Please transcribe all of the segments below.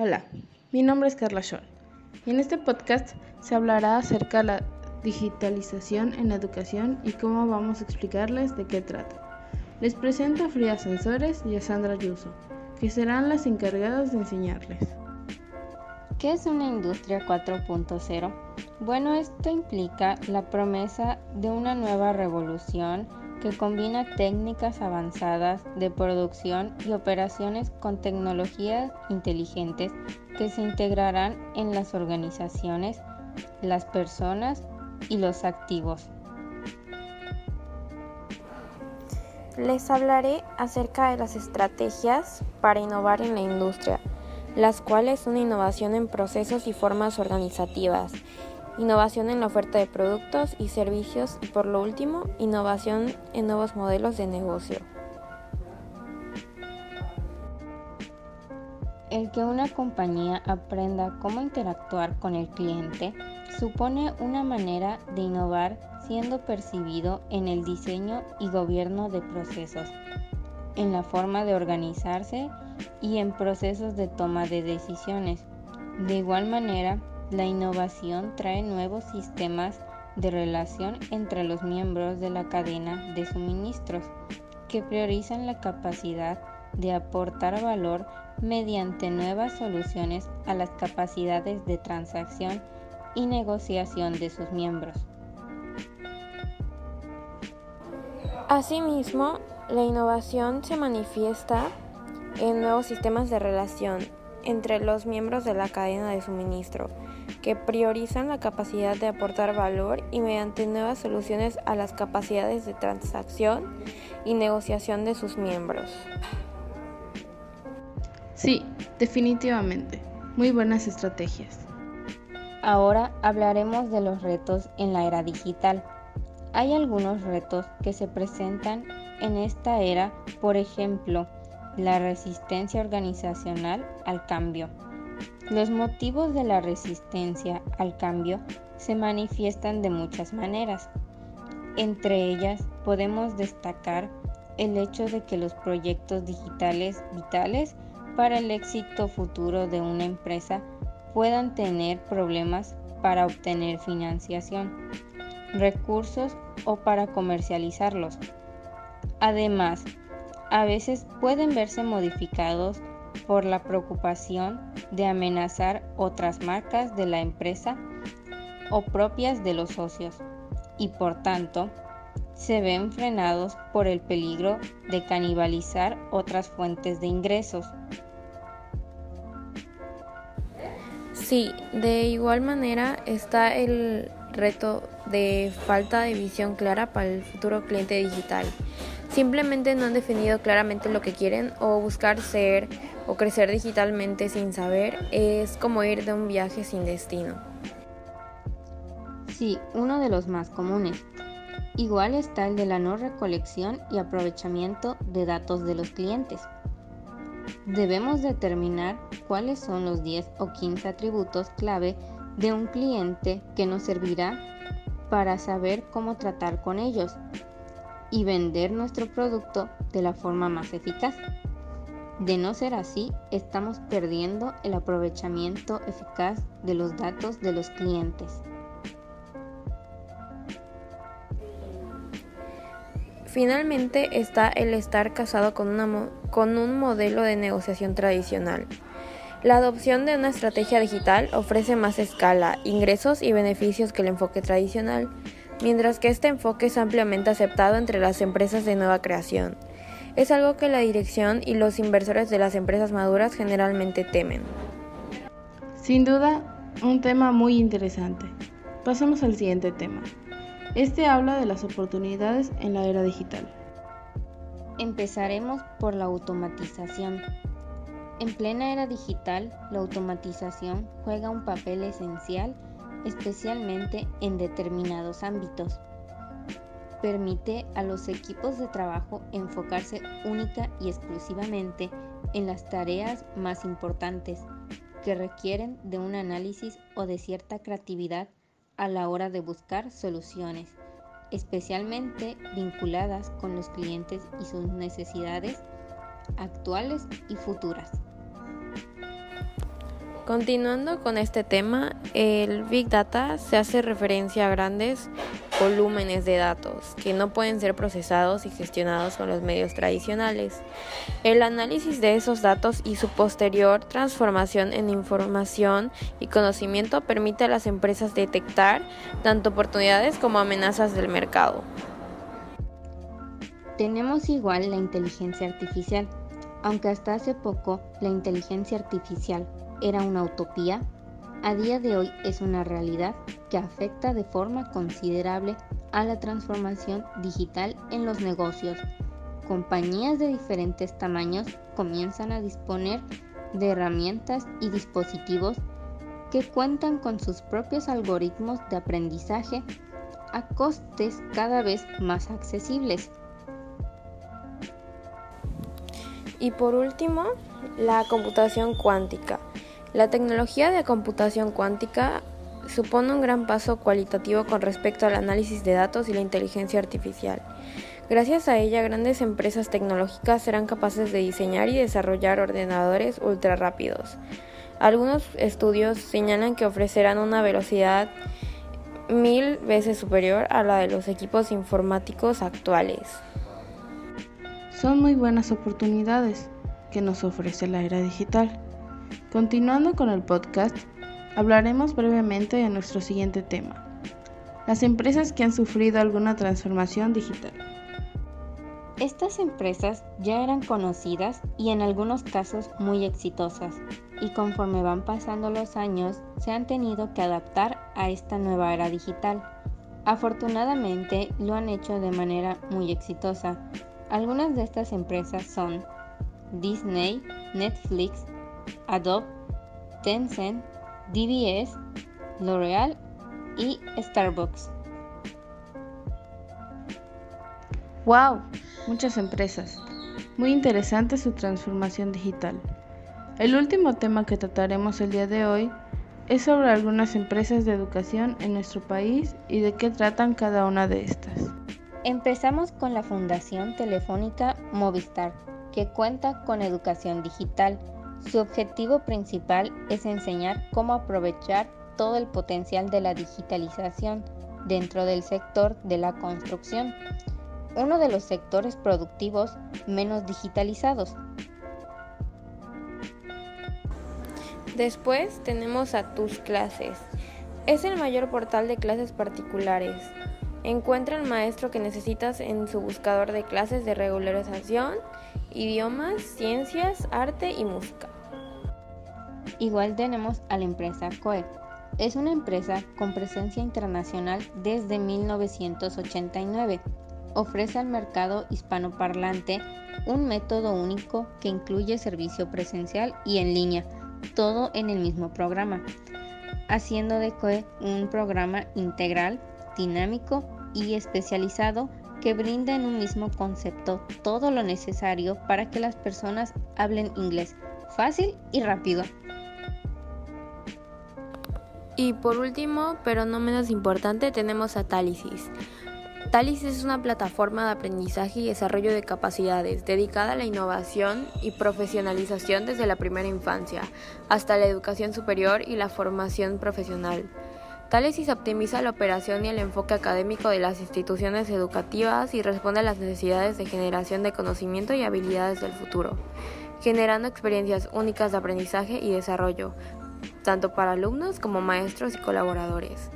Hola, mi nombre es Carla Scholl y en este podcast se hablará acerca de la digitalización en educación y cómo vamos a explicarles de qué trata. Les presento a Frida Sensores y a Sandra Yuso, que serán las encargadas de enseñarles. ¿Qué es una industria 4.0? Bueno, esto implica la promesa de una nueva revolución que combina técnicas avanzadas de producción y operaciones con tecnologías inteligentes que se integrarán en las organizaciones, las personas y los activos. Les hablaré acerca de las estrategias para innovar en la industria, las cuales son innovación en procesos y formas organizativas, innovación en la oferta de productos y servicios y por lo último, innovación en nuevos modelos de negocio. El que una compañía aprenda cómo interactuar con el cliente supone una manera de innovar siendo percibido en el diseño y gobierno de procesos, en la forma de organizarse y en procesos de toma de decisiones. De igual manera, la innovación trae nuevos sistemas de relación entre los miembros de la cadena de suministros que priorizan la capacidad de aportar valor mediante nuevas soluciones a las capacidades de transacción y negociación de sus miembros. Asimismo, la innovación se manifiesta en nuevos sistemas de relación entre los miembros de la cadena de suministro, que priorizan la capacidad de aportar valor y mediante nuevas soluciones a las capacidades de transacción y negociación de sus miembros. Sí, definitivamente. Muy buenas estrategias. Ahora hablaremos de los retos en la era digital. Hay algunos retos que se presentan en esta era, por ejemplo, la resistencia organizacional al cambio. Los motivos de la resistencia al cambio se manifiestan de muchas maneras. Entre ellas podemos destacar el hecho de que los proyectos digitales vitales para el éxito futuro de una empresa puedan tener problemas para obtener financiación, recursos o para comercializarlos. Además, a veces pueden verse modificados por la preocupación de amenazar otras marcas de la empresa o propias de los socios y por tanto se ven frenados por el peligro de canibalizar otras fuentes de ingresos. Sí, de igual manera está el reto de falta de visión clara para el futuro cliente digital. Simplemente no han definido claramente lo que quieren o buscar ser o crecer digitalmente sin saber es como ir de un viaje sin destino. Sí, uno de los más comunes. Igual está el de la no recolección y aprovechamiento de datos de los clientes. Debemos determinar cuáles son los 10 o 15 atributos clave de un cliente que nos servirá para saber cómo tratar con ellos y vender nuestro producto de la forma más eficaz. De no ser así, estamos perdiendo el aprovechamiento eficaz de los datos de los clientes. Finalmente está el estar casado con, con, un modelo de negociación tradicional. La adopción de una estrategia digital ofrece más escala, ingresos y beneficios que el enfoque tradicional, mientras que este enfoque es ampliamente aceptado entre las empresas de nueva creación. Es algo que la dirección y los inversores de las empresas maduras generalmente temen. Sin duda, un tema muy interesante. Pasemos al siguiente tema. Este habla de las oportunidades en la era digital. Empezaremos por la automatización. En plena era digital, la automatización juega un papel esencial especialmente en determinados ámbitos. Permite a los equipos de trabajo enfocarse única y exclusivamente en las tareas más importantes que requieren de un análisis o de cierta creatividad a la hora de buscar soluciones, especialmente vinculadas con los clientes y sus necesidades actuales y futuras. Continuando con este tema, el Big Data se hace referencia a grandes volúmenes de datos que no pueden ser procesados y gestionados con los medios tradicionales. El análisis de esos datos y su posterior transformación en información y conocimiento permite a las empresas detectar tanto oportunidades como amenazas del mercado. Tenemos igual la inteligencia artificial, aunque hasta hace poco la inteligencia artificial era una utopía, a día de hoy es una realidad que afecta de forma considerable a la transformación digital en los negocios. Compañías de diferentes tamaños comienzan a disponer de herramientas y dispositivos que cuentan con sus propios algoritmos de aprendizaje a costes cada vez más accesibles. Y por último, la computación cuántica. La tecnología de computación cuántica supone un gran paso cualitativo con respecto al análisis de datos y la inteligencia artificial. Gracias a ella, grandes empresas tecnológicas serán capaces de diseñar y desarrollar ordenadores ultra rápidos. Algunos estudios señalan que ofrecerán una velocidad mil veces superior a la de los equipos informáticos actuales. Son muy buenas oportunidades que nos ofrece la era digital. Continuando con el podcast, hablaremos brevemente de nuestro siguiente tema, las empresas que han sufrido alguna transformación digital. Estas empresas ya eran conocidas y en algunos casos muy exitosas, y conforme van pasando los años se han tenido que adaptar a esta nueva era digital. Afortunadamente lo han hecho de manera muy exitosa. Algunas de estas empresas son Disney, Netflix, Adobe, Tencent, DBS, L'Oreal y Starbucks. ¡Wow! Muchas empresas. Muy interesante su transformación digital. El último tema que trataremos el día de hoy es sobre algunas empresas de educación en nuestro país y de qué tratan cada una de estas. Empezamos con la Fundación Telefónica Movistar, que cuenta con educación digital su objetivo principal es enseñar cómo aprovechar todo el potencial de la digitalización dentro del sector de la construcción, uno de los sectores productivos menos digitalizados. Después tenemos a Tus Clases. Es el mayor portal de clases particulares. Encuentra el maestro que necesitas en su buscador de clases de regularización idiomas, ciencias, arte y música. Igual tenemos a la empresa COE. Es una empresa con presencia internacional desde 1989. Ofrece al mercado hispanoparlante un método único que incluye servicio presencial y en línea, todo en el mismo programa, haciendo de COE un programa integral, dinámico y especializado que brinda en un mismo concepto todo lo necesario para que las personas hablen inglés fácil y rápido. Y por último, pero no menos importante, tenemos a Talisis. Talisis es una plataforma de aprendizaje y desarrollo de capacidades dedicada a la innovación y profesionalización desde la primera infancia hasta la educación superior y la formación profesional. Talesis optimiza la operación y el enfoque académico de las instituciones educativas y responde a las necesidades de generación de conocimiento y habilidades del futuro, generando experiencias únicas de aprendizaje y desarrollo, tanto para alumnos como maestros y colaboradores.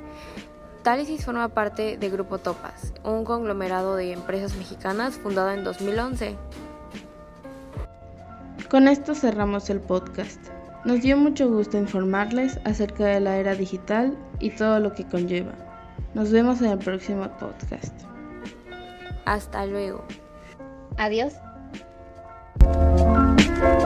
Talesis forma parte de Grupo Topas, un conglomerado de empresas mexicanas fundado en 2011. Con esto cerramos el podcast. Nos dio mucho gusto informarles acerca de la era digital y todo lo que conlleva. Nos vemos en el próximo podcast. Hasta luego. Adiós.